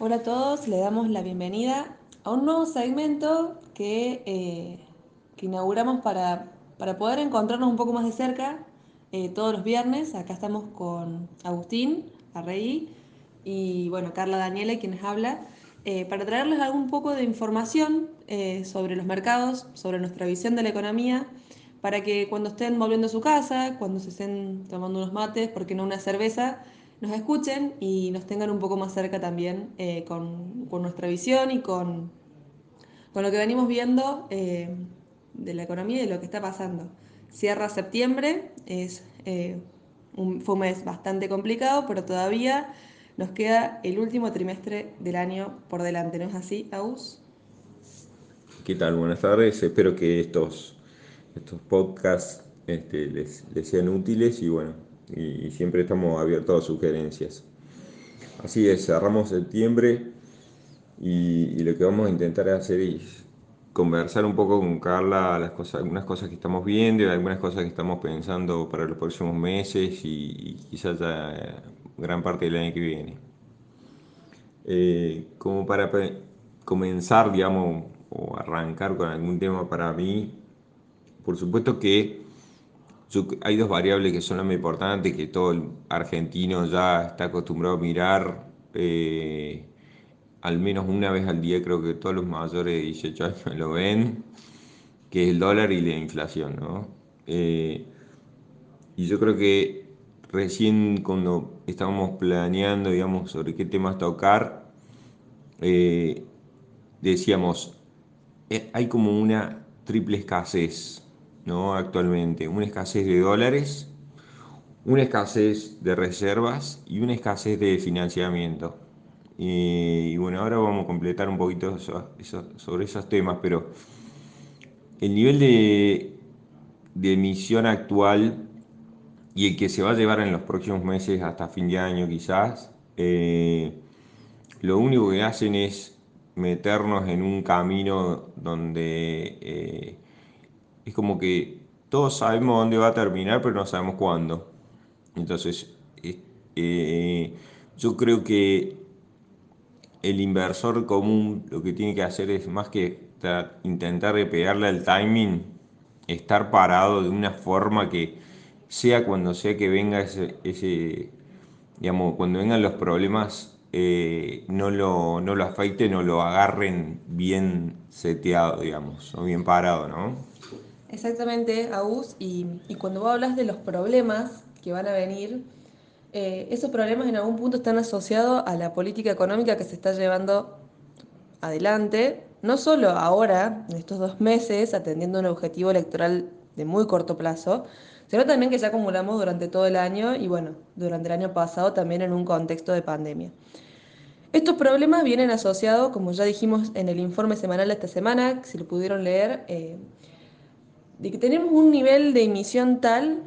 Hola a todos, le damos la bienvenida a un nuevo segmento que, eh, que inauguramos para, para poder encontrarnos un poco más de cerca eh, todos los viernes. Acá estamos con Agustín Arrey y bueno, Carla Daniela, quienes habla, eh, para traerles algún poco de información sobre los mercados, sobre nuestra visión de la economía, para que cuando estén volviendo a su casa, cuando se estén tomando unos mates, porque no una cerveza, nos escuchen y nos tengan un poco más cerca también eh, con, con, nuestra visión y con, con, lo que venimos viendo eh, de la economía y de lo que está pasando. Cierra septiembre, es, eh, fue un mes bastante complicado, pero todavía nos queda el último trimestre del año por delante, ¿no es así, Aus? ¿Qué tal? Buenas tardes, espero que estos, estos podcasts este, les, les sean útiles y bueno, y siempre estamos abiertos a sugerencias. Así es, cerramos septiembre y, y, lo que vamos a intentar hacer es conversar un poco con Carla las cosas, algunas cosas que estamos viendo y algunas cosas que estamos pensando para los próximos meses y, y quizás ya gran parte del año que viene. Eh, como para comenzar, digamos, o arrancar con algún tema para mí, por supuesto que hay dos variables que son las más importantes, que todo el argentino ya está acostumbrado a mirar eh, al menos una vez al día, creo que todos los mayores de 18 años lo ven, que es el dólar y la inflación. ¿no? Eh, y yo creo que recién cuando estábamos planeando, digamos, sobre qué temas tocar, eh, decíamos, hay como una triple escasez ¿no? actualmente. Una escasez de dólares, una escasez de reservas y una escasez de financiamiento. Y, bueno, ahora vamos a completar un poquito sobre esos temas, pero el nivel de, de emisión actual y el que se va a llevar en los próximos meses hasta fin de año quizás, eh, lo único que hacen es meternos en un camino donde eh, es como que todos sabemos dónde va a terminar, pero no sabemos cuándo. Entonces, eh, yo creo que el inversor común lo que tiene que hacer es más que intentar de pegarle al timing, estar parado de una forma que sea cuando sea que venga ese, ese digamos, cuando vengan los problemas, eh, no, lo, no lo afecten o lo agarren bien seteado, digamos, o bien parado, ¿no? Exactamente, Agus, y, cuando vos hablas de los problemas que van a venir, eh, esos problemas en algún punto están asociados a la política económica que se está llevando adelante, no solo ahora, en estos dos meses, atendiendo un objetivo electoral de muy corto plazo, sino también que ya acumulamos durante todo el año y bueno, durante el año pasado también en un contexto de pandemia. Estos problemas vienen asociados, como ya dijimos en el informe semanal de esta semana, si lo pudieron leer, eh, de que tenemos un nivel de emisión tal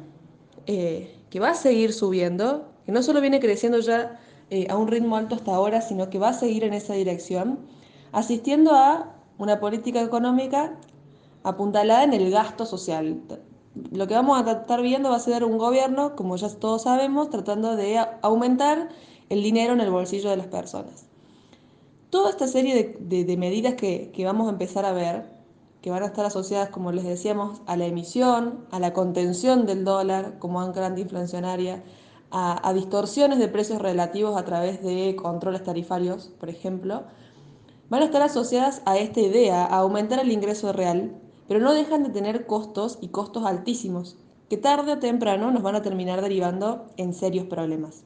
eh, que va a seguir subiendo, que no solo viene creciendo ya eh, a un ritmo alto hasta ahora, sino que va a seguir en esa dirección, asistiendo a una política económica apuntalada en el gasto social. Lo que vamos a estar viendo va a ser un gobierno, como ya todos sabemos, tratando de aumentar el dinero en el bolsillo de las personas. Toda esta serie de, medidas que vamos a empezar a ver que van a estar asociadas, como les decíamos, a la emisión, a la contención del dólar como ancla antiinflacionaria, a, a, distorsiones de precios relativos a través de controles tarifarios, por ejemplo, van a estar asociadas a esta idea, a aumentar el ingreso real, pero no dejan de tener costos y costos altísimos, que tarde o temprano nos van a terminar derivando en serios problemas.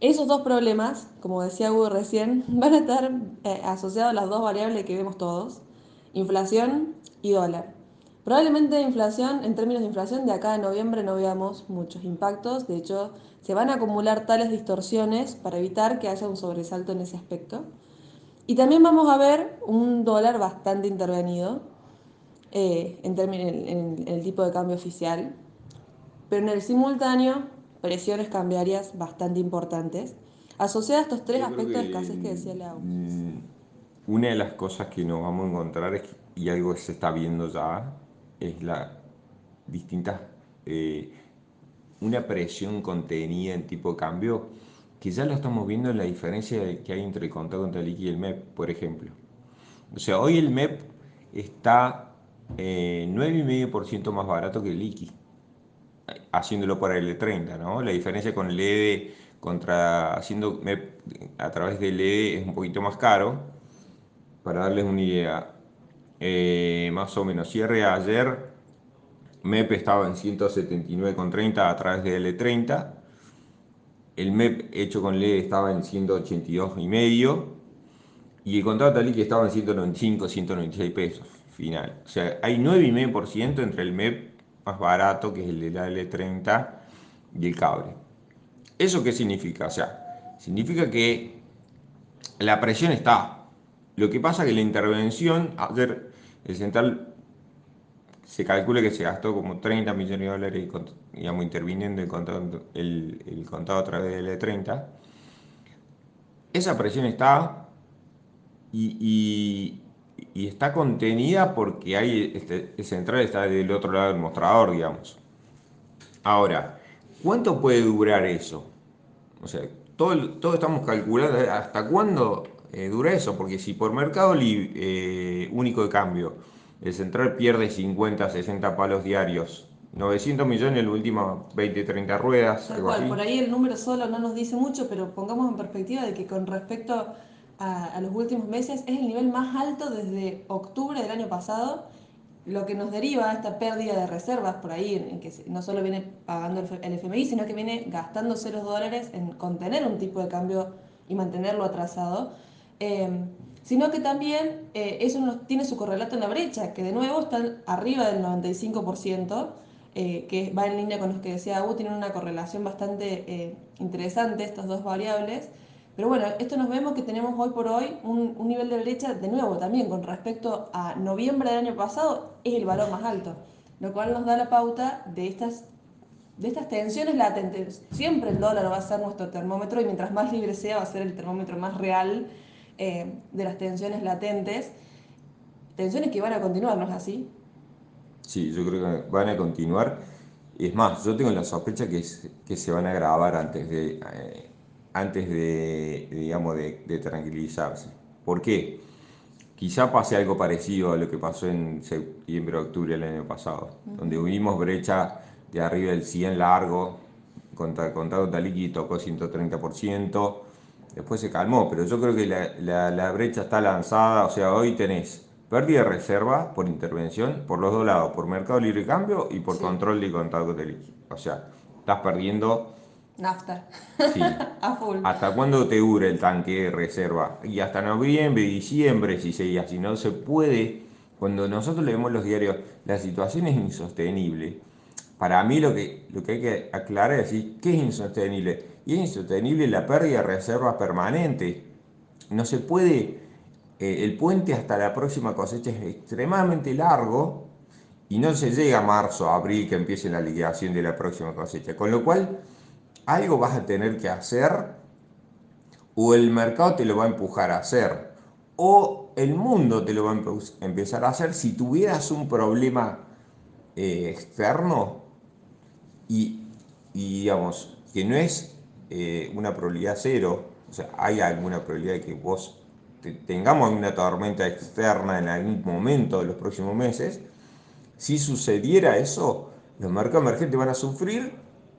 Esos dos problemas, como decía Hugo recién, van a estar eh, asociados a las dos variables que vemos todos, inflación y dólar. Probablemente inflación, en términos de inflación, de acá a noviembre no veamos muchos impactos. De hecho, se van a acumular tales distorsiones para evitar que haya un sobresalto en ese aspecto. Y también vamos a ver un dólar bastante intervenido eh, en, en, en, el tipo de cambio oficial, pero en el simultáneo presiones cambiarias bastante importantes, asociadas a estos tres aspectos que, de escasez que decía Lau. Mm, una de las cosas que nos vamos a encontrar es, y algo que se está viendo ya es la distintas eh, una presión contenida en tipo de cambio que ya lo estamos viendo en la diferencia que hay entre el contado contra liqui y el MEP, por ejemplo. O sea, hoy el MEP está eh, 9,5% más barato que el liqui, haciéndolo para el E30, ¿no? La diferencia con el EDE contra haciendo MEP a través del EDE es un poquito más caro. Para darles una idea, eh, más o menos cierre ayer, MEP estaba en 179,30 a través del E30 el MEP hecho con LED estaba en 182 y el contrato que estaba en 195, 196 pesos final. O sea, hay 9,5% entre el MEP más barato, que es el de la L30, y el cable. ¿Eso qué significa? O sea, significa que la presión está. Lo que pasa es que la intervención, ayer el central se calcula que se gastó como 30 millones de dólares, digamos, interviniendo el contado, el, contado a través del E30. Esa presión está y, está contenida porque hay, este, el central está del otro lado del mostrador, digamos. Ahora, ¿cuánto puede durar eso? O sea, todo, todo estamos calculando hasta cuándo eh, dura eso, porque si por mercado eh, único de cambio el central pierde 50, 60 palos diarios. 900 millones en las últimas 20, 30 ruedas. por ahí el número solo no nos dice mucho, pero pongamos en perspectiva de que con respecto a, los últimos meses es el nivel más alto desde octubre del año pasado, lo que nos deriva a esta pérdida de reservas por ahí, en que no solo viene pagando el FMI, sino que viene gastando ceros dólares en contener un tipo de cambio y mantenerlo atrasado. Eh, sino que también eh, eso tiene su correlato en la brecha, que de nuevo están arriba del 95%, eh, que va en línea con los que decía Abu, tienen una correlación bastante eh, interesante estas dos variables. Pero bueno, esto nos vemos que tenemos hoy por hoy un, un, nivel de brecha, de nuevo también con respecto a noviembre del año pasado, es el valor más alto, lo cual nos da la pauta de estas, de estas tensiones latentes. Siempre el dólar va a ser nuestro termómetro y mientras más libre sea va a ser el termómetro más real eh, de las tensiones latentes, tensiones que van a continuar, ¿no es así? Sí, yo creo que van a continuar. Es más, yo tengo la sospecha que, que se van a agravar antes de, eh, antes de, digamos, de, tranquilizarse. ¿Por qué? Quizá pase algo parecido a lo que pasó en septiembre, octubre del año pasado, donde hubimos brecha de arriba del 100 largo, contra, contra Taliki tocó 130%, después se calmó, pero yo creo que la, brecha está lanzada, o sea, hoy tenés pérdida de reserva por intervención por los dos lados, por mercado libre cambio y por control de contado de. O sea, estás perdiendo... Nafta. Sí. A full. ¿Hasta cuándo te dura el tanque de reserva? Y hasta noviembre, diciembre, si seguía, si no se puede. Cuando nosotros leemos los diarios, la situación es insostenible. Para mí lo que, lo que hay que aclarar es decir, ¿qué es insostenible? y es insostenible la pérdida de reservas permanente. No se puede, eh, el puente hasta la próxima cosecha es extremadamente largo y no se llega a marzo, abril que empiece la liquidación de la próxima cosecha. Con lo cual, algo vas a tener que hacer o el mercado te lo va a empujar a hacer o el mundo te lo va a empezar a hacer si tuvieras un problema eh, externo y, digamos que no es eh, una probabilidad cero, o sea, hay alguna probabilidad de que vos tengamos una tormenta externa en algún momento de los próximos meses, si sucediera eso, los mercados emergentes van a sufrir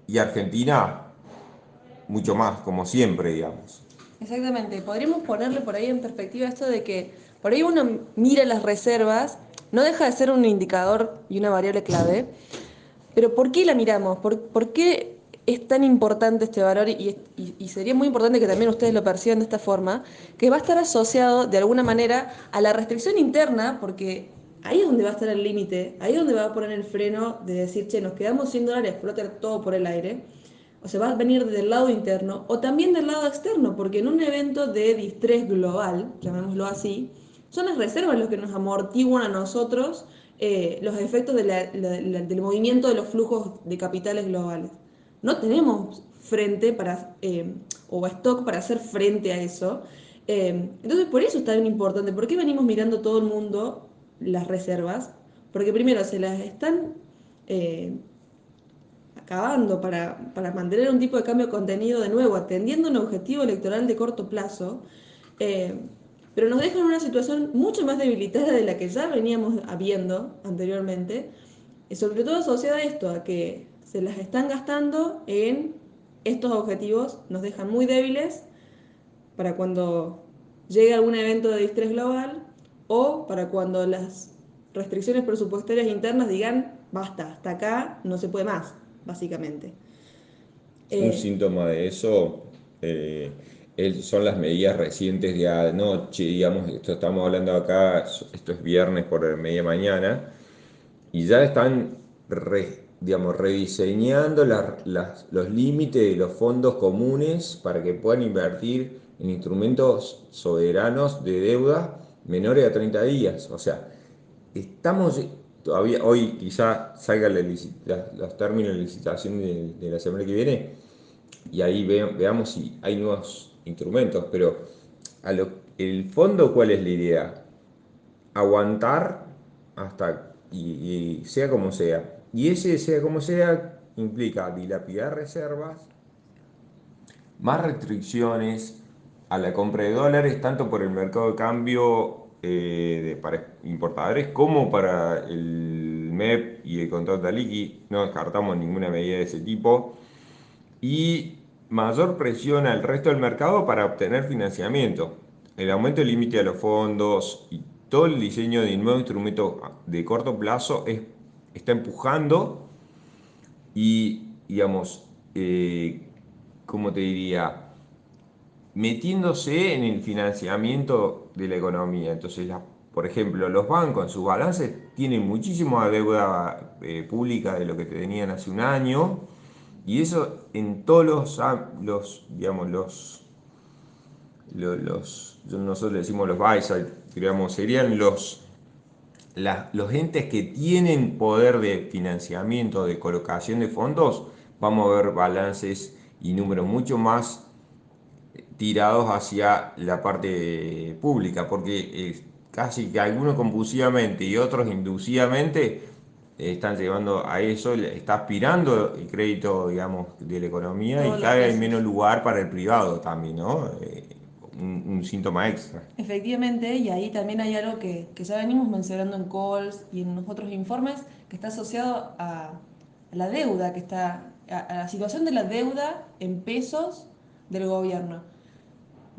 y Argentina mucho más, como siempre, digamos. Exactamente, podríamos ponerle por ahí en perspectiva esto de que por ahí uno mira las reservas, no deja de ser un indicador y una variable clave, pero ¿por qué la miramos? ¿Por, por qué es tan importante este valor y, sería muy importante que también ustedes lo perciban de esta forma, que va a estar asociado de alguna manera a la restricción interna, porque ahí es donde va a estar el límite, ahí es donde va a poner el freno de decir, che, nos quedamos sin dólares, flota todo por el aire. O sea, va a venir del lado interno o también del lado externo, porque en un evento de distrés global, llamémoslo así, son las reservas los que nos amortiguan a nosotros eh, los efectos del movimiento de los flujos de capitales globales no tenemos frente para, eh, o stock para hacer frente a eso. Eh, entonces, por eso es tan importante. ¿Por qué venimos mirando todo el mundo las reservas? Porque primero se las están cavando para, para mantener un tipo de cambio de contenido de nuevo, atendiendo un objetivo electoral de corto plazo, pero nos dejan en una situación mucho más debilitada de la que ya veníamos habiendo anteriormente, y sobre todo asociada a esto, a que se las están gastando en estos objetivos, nos dejan muy débiles para cuando llegue algún evento de distrés global o para cuando las restricciones presupuestarias internas digan, basta, hasta acá no se puede más, básicamente. Un Eh, síntoma de eso eh, son las medidas recientes de anoche, digamos, esto estamos hablando acá, esto es viernes por media mañana, y ya están digamos, rediseñando los límites de los fondos comunes para que puedan invertir en instrumentos soberanos de deuda menores a 30 días. O sea, estamos todavía, hoy quizá salgan los términos de licitación de, la semana que viene y ahí ve- veamos si hay nuevos instrumentos, pero a el fondo, ¿cuál es la idea? aguantar hasta y, sea como sea. Y ese sea como sea implica dilapidar reservas, más restricciones a la compra de dólares, tanto por el mercado de cambio eh, para importadores como para el MEP y el contrato de liqui. No descartamos ninguna medida de ese tipo. Y mayor presión al resto del mercado para obtener financiamiento. El aumento del límite a los fondos y todo el diseño de nuevo instrumento de corto plazo es- está empujando y, digamos, eh, ¿cómo te diría? Metiéndose en el financiamiento de la economía. Entonces, por ejemplo, los bancos en sus balances tienen muchísima deuda eh, pública de lo que tenían hace un año. Y eso en todos los, los digamos, los, lo- los, nosotros decimos los buy digamos, serían los, la- los entes que tienen poder de financiamiento, de colocación de fondos, vamos a ver balances y números mucho más tirados hacia la parte pública, porque eh, casi que algunos compulsivamente y otros inducidamente eh, están llevando a eso, está aspirando el crédito, digamos, de la economía Todos y cada vez hay menos lugar para el privado también, ¿no? Eh, un, un síntoma extra. Efectivamente, y ahí también hay algo que, que ya venimos mencionando en calls y en otros informes, que está asociado a, a la deuda, que está a, a la situación de la deuda en pesos del gobierno.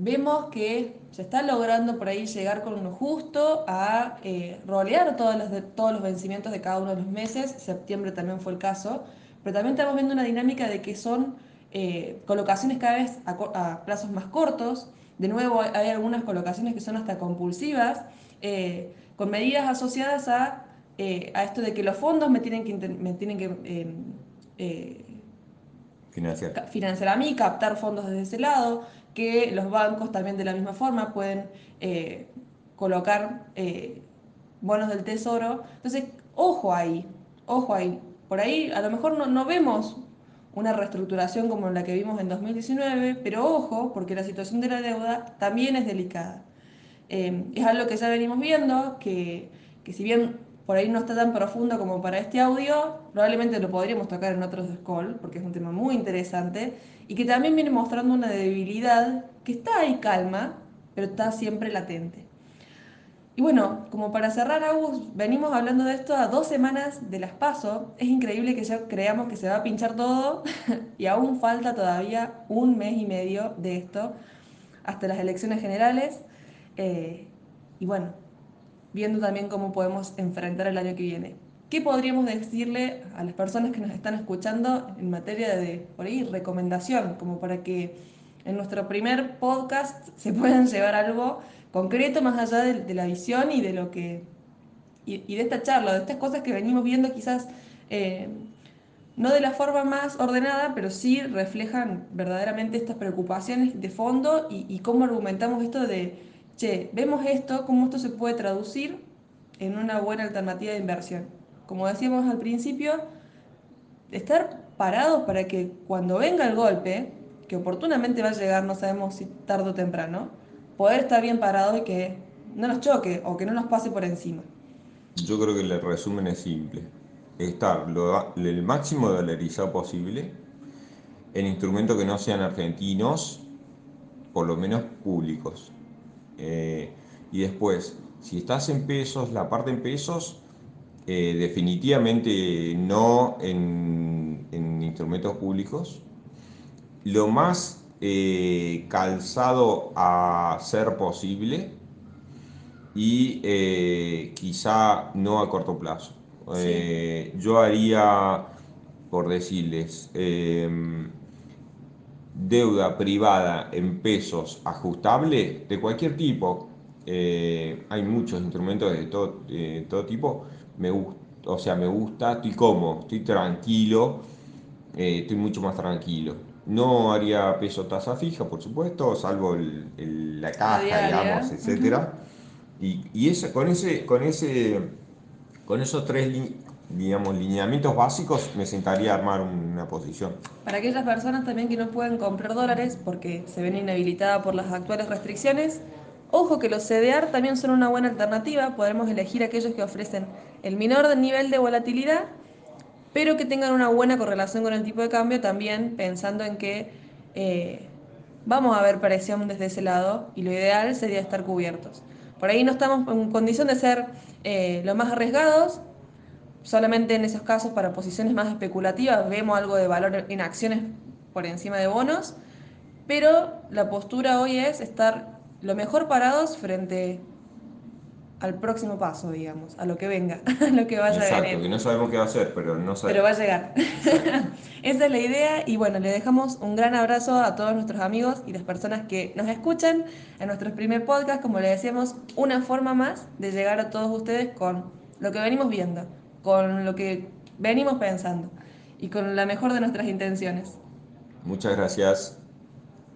Vemos que se está logrando por ahí llegar con lo justo a eh, rolear todos los, de- todos los vencimientos de cada uno de los meses. Septiembre también fue el caso. Pero también estamos viendo una dinámica de que son eh, colocaciones cada vez a, plazos más cortos. De nuevo, hay, hay algunas colocaciones que son hasta compulsivas, eh, con medidas asociadas a, eh, a esto de que los fondos me tienen que, me tienen que eh, Financiar. financiar a mí, captar fondos desde ese lado, que los bancos también de la misma forma pueden eh, colocar eh, bonos del tesoro. Entonces, ojo ahí, ojo ahí. Por ahí a lo mejor no, no vemos una reestructuración como la que vimos en 2019, pero ojo, porque la situación de la deuda también es delicada. Eh, es algo que ya venimos viendo, que, que si bien por ahí no está tan profundo como para este audio, probablemente lo podríamos tocar en otros Skoll, porque es un tema muy interesante, y que también viene mostrando una debilidad que está ahí calma, pero está siempre latente. Y bueno, como para cerrar, Agus, venimos hablando de esto a dos semanas de las PASO. Es increíble que ya creamos que se va a pinchar todo y aún falta todavía un mes y medio de esto hasta las elecciones generales. Eh, y bueno, viendo también cómo podemos enfrentar el año que viene. ¿Qué podríamos decirle a las personas que nos están escuchando en materia de, por ahí, recomendación, como para que en nuestro primer podcast se puedan llevar algo concreto más allá de, la visión y de lo que y, y de esta charla, de estas cosas que venimos viendo quizás eh, no de la forma más ordenada, pero sí reflejan verdaderamente estas preocupaciones de fondo y, y cómo argumentamos esto de, che, vemos esto, cómo esto se puede traducir en una buena alternativa de inversión. Como decíamos al principio, estar parados para que cuando venga el golpe, que oportunamente va a llegar, no sabemos si tarde o temprano, poder estar bien parados y que no nos choque o que no nos pase por encima. Yo creo que el resumen es simple. estar lo- el máximo dolarizado posible en instrumentos que no sean argentinos, por lo menos públicos. Eh, y después, si estás en pesos, la parte en pesos, eh, definitivamente no en, en instrumentos públicos. Lo más eh, calzado a ser posible y eh, quizá no a corto plazo. Sí. Yo haría, por decirles, deuda privada en pesos ajustable de cualquier tipo. eh, hay muchos instrumentos de todo, de todo tipo. Me gusta, o sea, me gusta, estoy cómodo, estoy tranquilo, eh, estoy mucho más tranquilo. No haría peso tasa fija, por supuesto, salvo el- el- la caja, diaria, digamos, etcétera. Y, y ese, con ese, con ese, con esos tres, digamos, lineamientos básicos, me sentaría a armar una posición. Para aquellas personas también que no pueden comprar dólares porque se ven inhabilitadas por las actuales restricciones, ojo que los CDR también son una buena alternativa, podremos elegir aquellos que ofrecen el menor nivel de volatilidad, pero que tengan una buena correlación con el tipo de cambio, también pensando en que eh, vamos a ver presión desde ese lado y lo ideal sería estar cubiertos. Por ahí no estamos en condición de ser eh, los más arriesgados, Solamente en esos casos, para posiciones más especulativas, vemos algo de valor en acciones por encima de bonos, pero la postura hoy es estar lo mejor parados frente al próximo paso, digamos, a lo que venga, a lo que vaya a Exacto, venir. que no sabemos qué va a hacer, pero no Pero va sabemos. a llegar. Esa es la idea y bueno, le dejamos un gran abrazo a todos nuestros amigos y las personas que nos escuchan en nuestro primer podcast, como le decíamos, una forma más de llegar a todos ustedes con lo que venimos viendo, con lo que venimos pensando y con la mejor de nuestras intenciones. Muchas gracias.